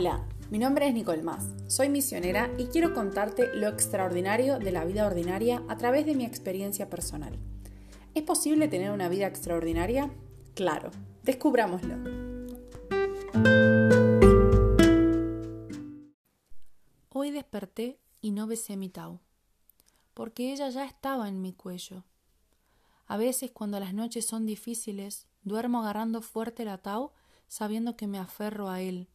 Hola, mi nombre es Nicole Más, soy misionera y quiero contarte lo extraordinario de la vida ordinaria a través de mi experiencia personal. ¿Es posible tener una vida extraordinaria? Claro, descubrámoslo. Hoy desperté y no besé mi Tau, porque ella ya estaba en mi cuello. A veces cuando las noches son difíciles, duermo agarrando fuerte la Tau sabiendo que me aferro a él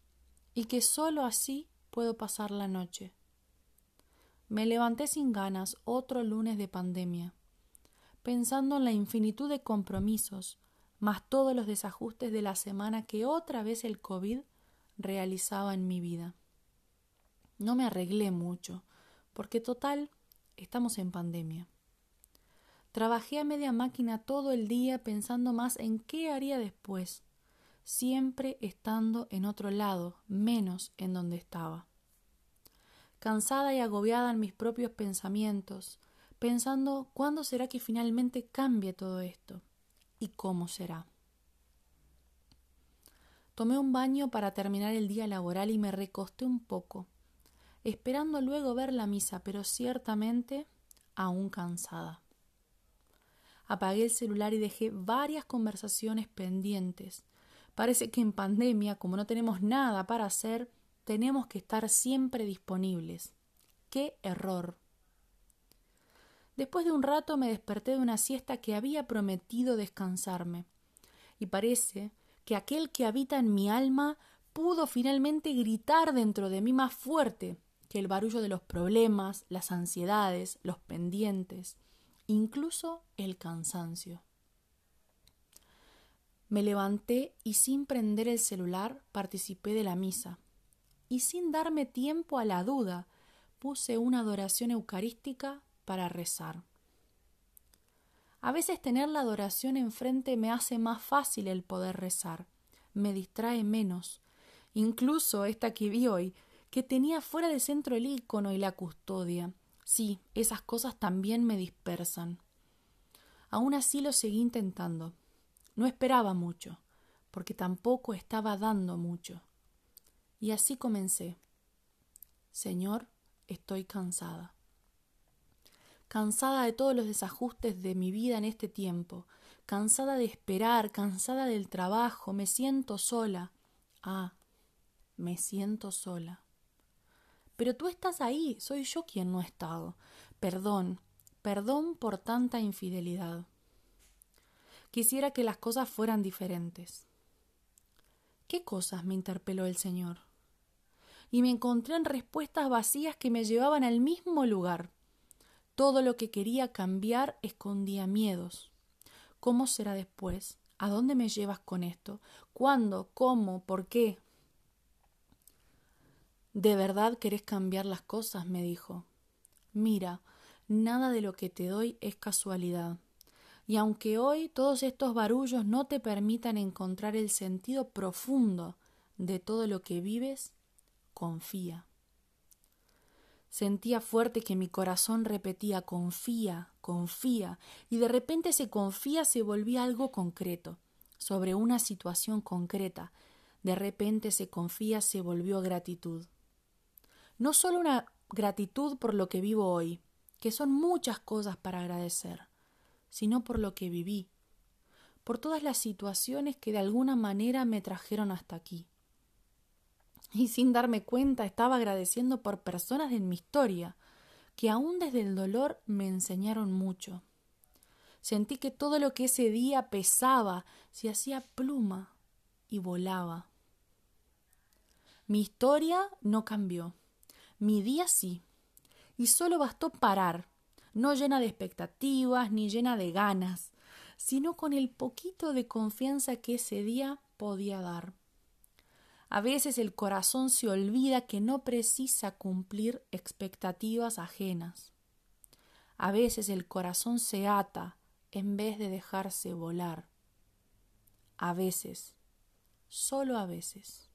y que sólo así puedo pasar la noche. Me levanté sin ganas otro lunes de pandemia, pensando en la infinitud de compromisos, más todos los desajustes de la semana que otra vez el COVID realizaba en mi vida. No me arreglé mucho, porque total, estamos en pandemia. Trabajé a media máquina todo el día pensando más en qué haría después, siempre estando en otro lado, menos en donde estaba. Cansada y agobiada en mis propios pensamientos, pensando cuándo será que finalmente cambie todo esto y cómo será. Tomé un baño para terminar el día laboral y me recosté un poco, esperando luego ver la misa, pero ciertamente aún cansada. Apagué el celular y dejé varias conversaciones pendientes, Parece que en pandemia, como no tenemos nada para hacer, tenemos que estar siempre disponibles. ¡Qué error! Después de un rato me desperté de una siesta que había prometido descansarme, y parece que aquel que habita en mi alma pudo finalmente gritar dentro de mí más fuerte que el barullo de los problemas, las ansiedades, los pendientes, incluso el cansancio. Me levanté y sin prender el celular participé de la misa. Y sin darme tiempo a la duda, puse una adoración eucarística para rezar. A veces tener la adoración enfrente me hace más fácil el poder rezar, me distrae menos. Incluso esta que vi hoy, que tenía fuera de centro el ícono y la custodia. Sí, esas cosas también me dispersan. Aún así lo seguí intentando. No esperaba mucho, porque tampoco estaba dando mucho. Y así comencé. Señor, estoy cansada. Cansada de todos los desajustes de mi vida en este tiempo, cansada de esperar, cansada del trabajo, me siento sola. Ah, me siento sola. Pero tú estás ahí, soy yo quien no he estado. Perdón, perdón por tanta infidelidad. Quisiera que las cosas fueran diferentes. ¿Qué cosas? me interpeló el Señor. Y me encontré en respuestas vacías que me llevaban al mismo lugar. Todo lo que quería cambiar escondía miedos. ¿Cómo será después? ¿A dónde me llevas con esto? ¿Cuándo? ¿Cómo? ¿Por qué? ¿De verdad querés cambiar las cosas? me dijo. Mira, nada de lo que te doy es casualidad. Y aunque hoy todos estos barullos no te permitan encontrar el sentido profundo de todo lo que vives, confía. Sentía fuerte que mi corazón repetía confía, confía, y de repente ese confía se volvía algo concreto, sobre una situación concreta. De repente ese confía se volvió gratitud. No solo una gratitud por lo que vivo hoy, que son muchas cosas para agradecer, sino por lo que viví, por todas las situaciones que de alguna manera me trajeron hasta aquí. Y sin darme cuenta estaba agradeciendo por personas de mi historia, que aún desde el dolor me enseñaron mucho. Sentí que todo lo que ese día pesaba se hacía pluma y volaba. Mi historia no cambió, mi día sí, y solo bastó parar no llena de expectativas ni llena de ganas, sino con el poquito de confianza que ese día podía dar. A veces el corazón se olvida que no precisa cumplir expectativas ajenas. A veces el corazón se ata en vez de dejarse volar. A veces, solo a veces.